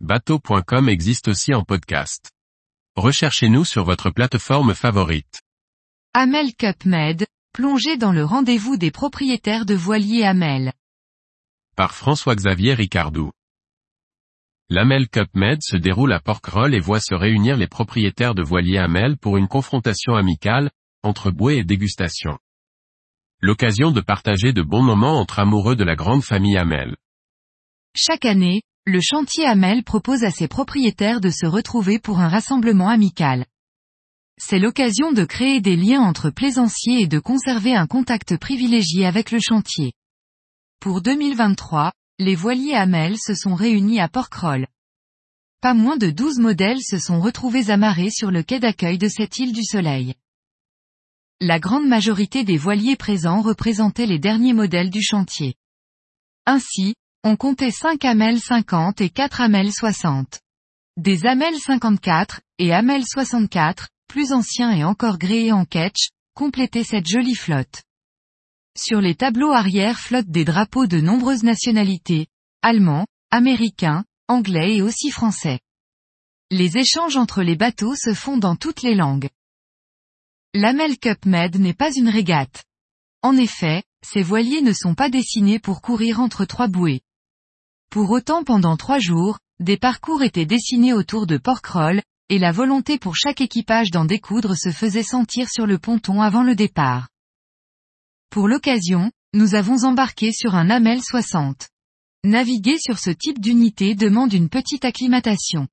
bateau.com existe aussi en podcast. Recherchez-nous sur votre plateforme favorite. Amel Cup Med, plongez dans le rendez-vous des propriétaires de voiliers Amel. Par François-Xavier Ricardou. L'Amel Cup Med se déroule à Porquerolles et voit se réunir les propriétaires de voiliers Amel pour une confrontation amicale, entre bouée et dégustation. L'occasion de partager de bons moments entre amoureux de la grande famille Amel. Chaque année, le chantier Amel propose à ses propriétaires de se retrouver pour un rassemblement amical. C'est l'occasion de créer des liens entre plaisanciers et de conserver un contact privilégié avec le chantier. Pour 2023, les voiliers Amel se sont réunis à Porquerolles. Pas moins de 12 modèles se sont retrouvés amarrés sur le quai d'accueil de cette île du Soleil. La grande majorité des voiliers présents représentaient les derniers modèles du chantier. Ainsi, on comptait 5 Amel 50 et 4 Amel 60. Des Amel 54, et Amel 64, plus anciens et encore gréés en ketch, complétaient cette jolie flotte. Sur les tableaux arrière flottent des drapeaux de nombreuses nationalités, allemands, américains, anglais et aussi français. Les échanges entre les bateaux se font dans toutes les langues. L'Amel Cup Med n'est pas une régate. En effet, ces voiliers ne sont pas dessinés pour courir entre trois bouées. Pour autant pendant trois jours, des parcours étaient dessinés autour de Porquerolles, et la volonté pour chaque équipage d'en découdre se faisait sentir sur le ponton avant le départ. Pour l'occasion, nous avons embarqué sur un Amel 60. Naviguer sur ce type d'unité demande une petite acclimatation.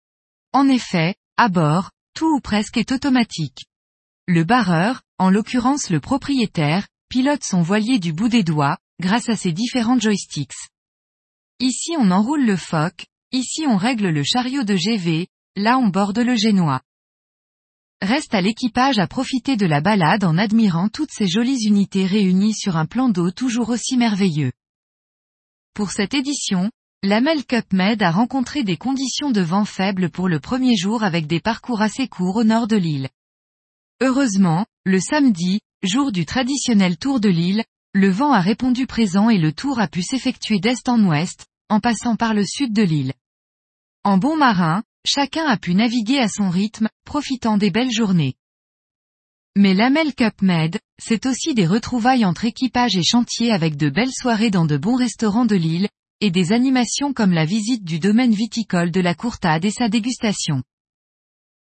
En effet, à bord, tout ou presque est automatique. Le barreur, en l'occurrence le propriétaire, pilote son voilier du bout des doigts, grâce à ses différents joysticks. Ici on enroule le phoque, ici on règle le chariot de GV, là on borde le génois. Reste à l'équipage à profiter de la balade en admirant toutes ces jolies unités réunies sur un plan d'eau toujours aussi merveilleux. Pour cette édition, l'Amel Cup Med a rencontré des conditions de vent faibles pour le premier jour avec des parcours assez courts au nord de l'île. Heureusement, le samedi, jour du traditionnel tour de l'île, le vent a répondu présent et le tour a pu s'effectuer d'est en ouest, en passant par le sud de l'île. En bon marin, chacun a pu naviguer à son rythme, profitant des belles journées. Mais l'Amel Cup Med, c'est aussi des retrouvailles entre équipages et chantiers avec de belles soirées dans de bons restaurants de l'île, et des animations comme la visite du domaine viticole de la Courtade et sa dégustation.